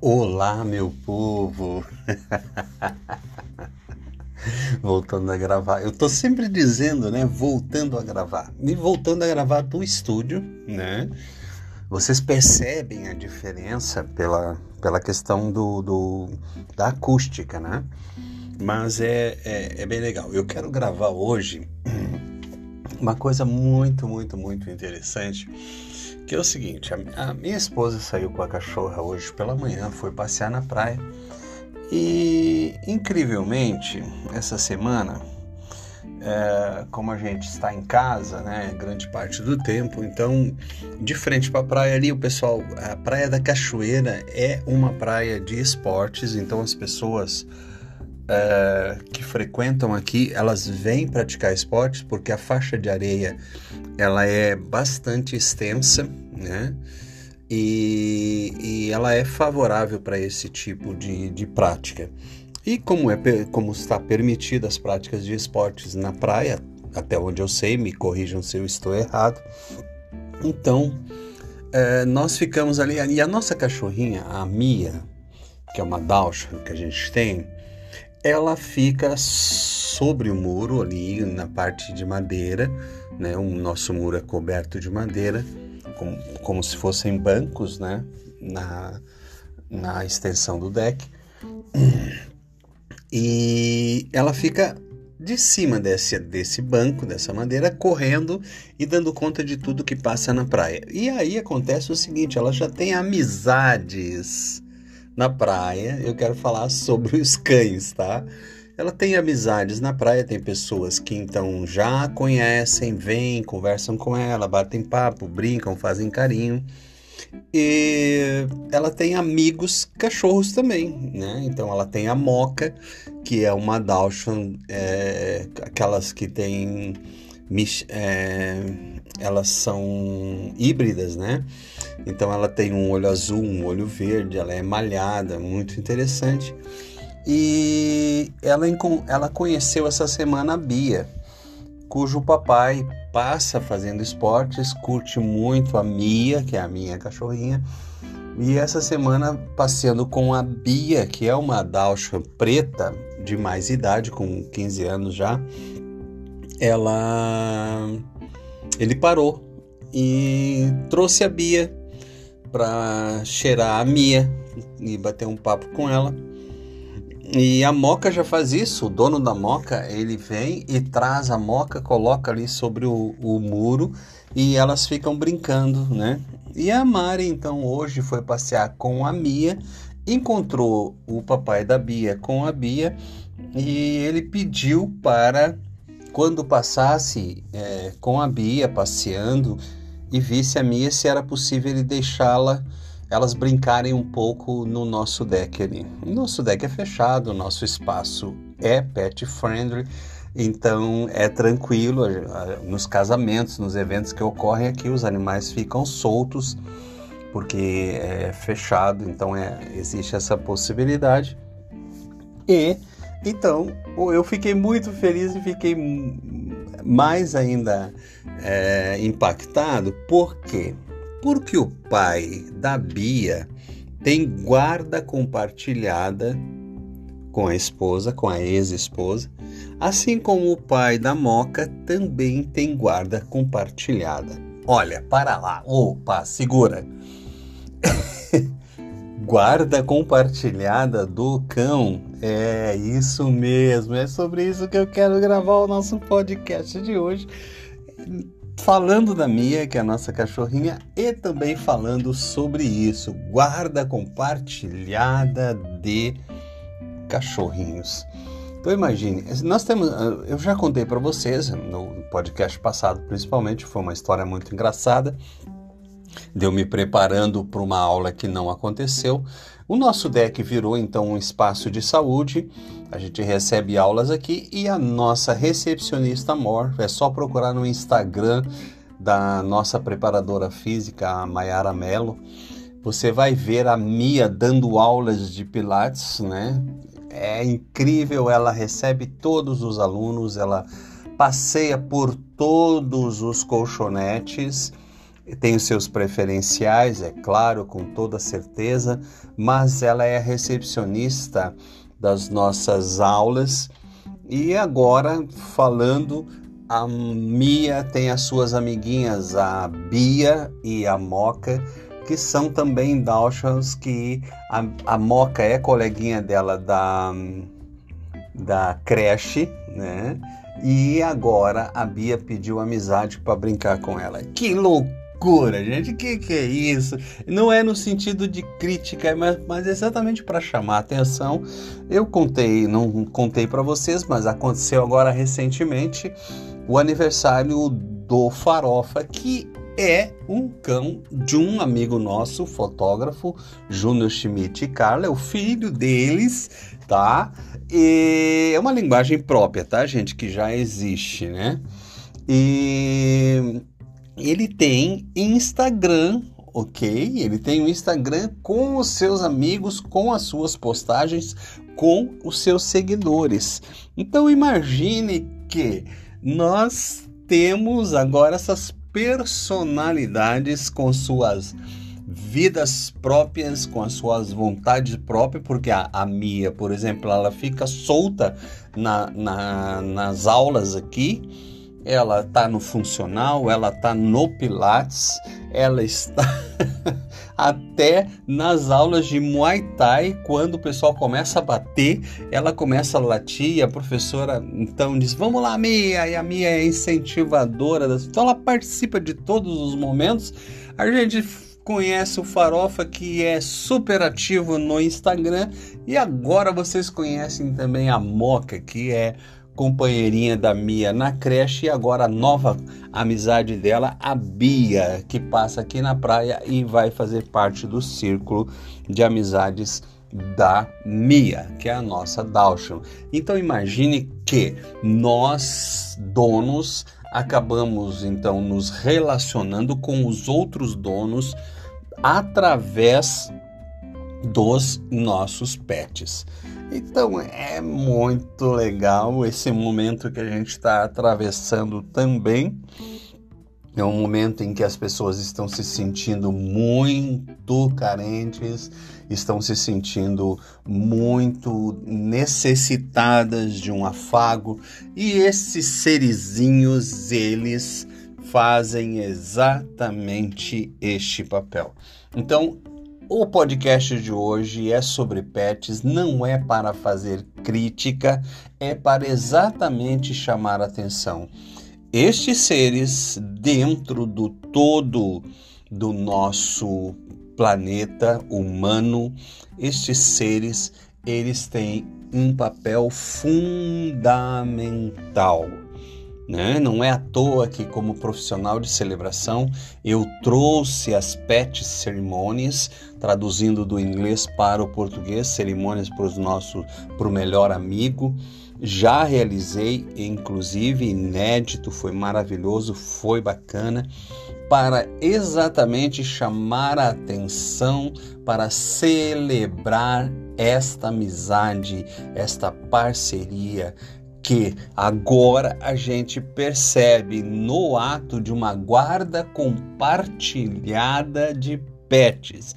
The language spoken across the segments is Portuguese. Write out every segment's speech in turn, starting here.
Olá, meu povo! voltando a gravar. Eu tô sempre dizendo, né? Voltando a gravar. E voltando a gravar do estúdio, né? Vocês percebem a diferença pela, pela questão do, do da acústica, né? Mas é, é, é bem legal. Eu quero gravar hoje uma coisa muito, muito, muito interessante que é o seguinte, a, minha esposa saiu com a cachorra hoje pela manhã, foi passear na praia e incrivelmente essa semana, é, como a gente está em casa, né, grande parte do tempo, então de frente para a praia ali, o pessoal, a praia da Cachoeira é uma praia de esportes, então as pessoas é, que frequentam aqui, elas vêm praticar esportes porque a faixa de areia ela é bastante extensa, né? E, e ela é favorável para esse tipo de, de prática. E como, é, como está permitida as práticas de esportes na praia, até onde eu sei, me corrijam se eu estou errado. Então, é, nós ficamos ali. E a nossa cachorrinha, a Mia, que é uma Dachshund que a gente tem, ela fica sobre o muro ali na parte de madeira, né? O nosso muro é coberto de madeira, como, como se fossem bancos, né? Na, na extensão do deck. E ela fica de cima desse, desse banco, dessa madeira, correndo e dando conta de tudo que passa na praia. E aí acontece o seguinte: ela já tem amizades na praia, eu quero falar sobre os cães, tá? Ela tem amizades na praia, tem pessoas que então já conhecem, vêm, conversam com ela, batem papo, brincam, fazem carinho. E ela tem amigos cachorros também, né? Então ela tem a Moca, que é uma Dachshund, é, aquelas que tem é, elas são híbridas, né? Então ela tem um olho azul, um olho verde, ela é malhada, muito interessante. E ela, ela conheceu essa semana a Bia, cujo papai passa fazendo esportes, curte muito a Mia, que é a minha cachorrinha. E essa semana passeando com a Bia, que é uma Dachshund preta de mais idade, com 15 anos já, ela ele parou e trouxe a Bia para cheirar a Mia e bater um papo com ela. E a Moca já faz isso, o dono da Moca, ele vem e traz a Moca, coloca ali sobre o, o muro e elas ficam brincando, né? E a Mari, então, hoje foi passear com a Mia, encontrou o papai da Bia com a Bia e ele pediu para quando passasse é, com a Bia passeando e visse a Mia se era possível ele deixá-la elas brincarem um pouco no nosso deck ali. O nosso deck é fechado, o nosso espaço é pet friendly, então é tranquilo. Nos casamentos, nos eventos que ocorrem aqui, os animais ficam soltos porque é fechado, então é, existe essa possibilidade. E então, eu fiquei muito feliz e fiquei mais ainda é, impactado. Por quê? Porque o pai da Bia tem guarda compartilhada com a esposa, com a ex-esposa, assim como o pai da Moca também tem guarda compartilhada. Olha, para lá, opa, segura. guarda compartilhada do cão. É isso mesmo, é sobre isso que eu quero gravar o nosso podcast de hoje. Falando da Mia, que é a nossa cachorrinha, e também falando sobre isso, guarda compartilhada de cachorrinhos. Então imagine, nós temos, eu já contei para vocês no podcast passado, principalmente, foi uma história muito engraçada. Deu me preparando para uma aula que não aconteceu. O nosso deck virou então um espaço de saúde. A gente recebe aulas aqui e a nossa recepcionista Mor, é só procurar no Instagram da nossa preparadora física, a Mayara Mello. Você vai ver a Mia dando aulas de Pilates, né? É incrível, ela recebe todos os alunos, ela passeia por todos os colchonetes, tem os seus preferenciais, é claro, com toda certeza, mas ela é a recepcionista das nossas aulas. E agora, falando a Mia tem as suas amiguinhas, a Bia e a Moca, que são também Dawsons, que a, a Moca é coleguinha dela da, da creche, né? E agora a Bia pediu amizade para brincar com ela. Que loucura, gente! Que que é isso? Não é no sentido de crítica, mas, mas exatamente para chamar atenção. Eu contei, não contei para vocês, mas aconteceu agora recentemente o aniversário do Farofa, que é um cão de um amigo nosso, fotógrafo, Júnior Schmidt e Carla, é o filho deles, tá? E é uma linguagem própria, tá, gente? Que já existe, né? E ele tem Instagram, ok? Ele tem um Instagram com os seus amigos, com as suas postagens, com os seus seguidores. Então imagine que nós temos agora essas personalidades com suas vidas próprias, com as suas vontades próprias, porque a, a Mia, por exemplo, ela fica solta na, na, nas aulas aqui, ela está no funcional, ela está no Pilates, ela está até nas aulas de Muay Thai, quando o pessoal começa a bater, ela começa a latir a professora então diz: Vamos lá, Mia! E a Mia é incentivadora, das... então ela participa de todos os momentos. A gente conhece o Farofa, que é super ativo no Instagram, e agora vocês conhecem também a Moca, que é companheirinha da Mia na creche e agora a nova amizade dela, a Bia, que passa aqui na praia e vai fazer parte do círculo de amizades da Mia, que é a nossa Dalshan. Então imagine que nós, donos, acabamos então nos relacionando com os outros donos através dos nossos pets. Então é muito legal esse momento que a gente está atravessando também. É um momento em que as pessoas estão se sentindo muito carentes, estão se sentindo muito necessitadas de um afago, e esses serizinhos, eles fazem exatamente este papel. Então, o podcast de hoje é sobre pets, não é para fazer crítica, é para exatamente chamar atenção. Estes seres, dentro do todo do nosso planeta humano, estes seres, eles têm um papel fundamental né? Não é à toa que, como profissional de celebração, eu trouxe as pet cerimônias, traduzindo do inglês para o português, cerimônias para o nosso, para o melhor amigo. Já realizei, inclusive inédito, foi maravilhoso, foi bacana, para exatamente chamar a atenção, para celebrar esta amizade, esta parceria, que agora a gente percebe no ato de uma guarda compartilhada de pets.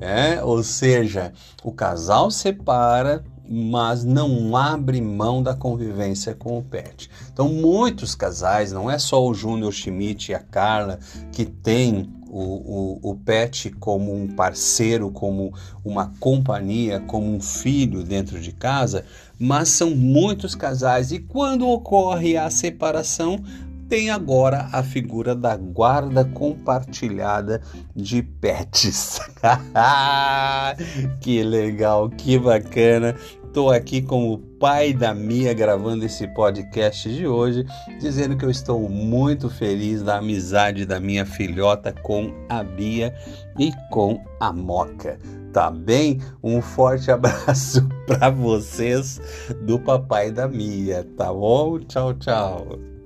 É? Ou seja, o casal separa, mas não abre mão da convivência com o pet. Então, muitos casais, não é só o Júnior Schmidt e a Carla que tem o, o, o pet como um parceiro, como uma companhia, como um filho dentro de casa, mas são muitos casais e quando ocorre a separação, tem agora a figura da guarda compartilhada de pets. que legal, que bacana. Estou aqui com o pai da Mia gravando esse podcast de hoje, dizendo que eu estou muito feliz da amizade da minha filhota com a Bia e com a Moca. Tá bem? Um forte abraço para vocês do papai da Mia, tá bom? Tchau, tchau.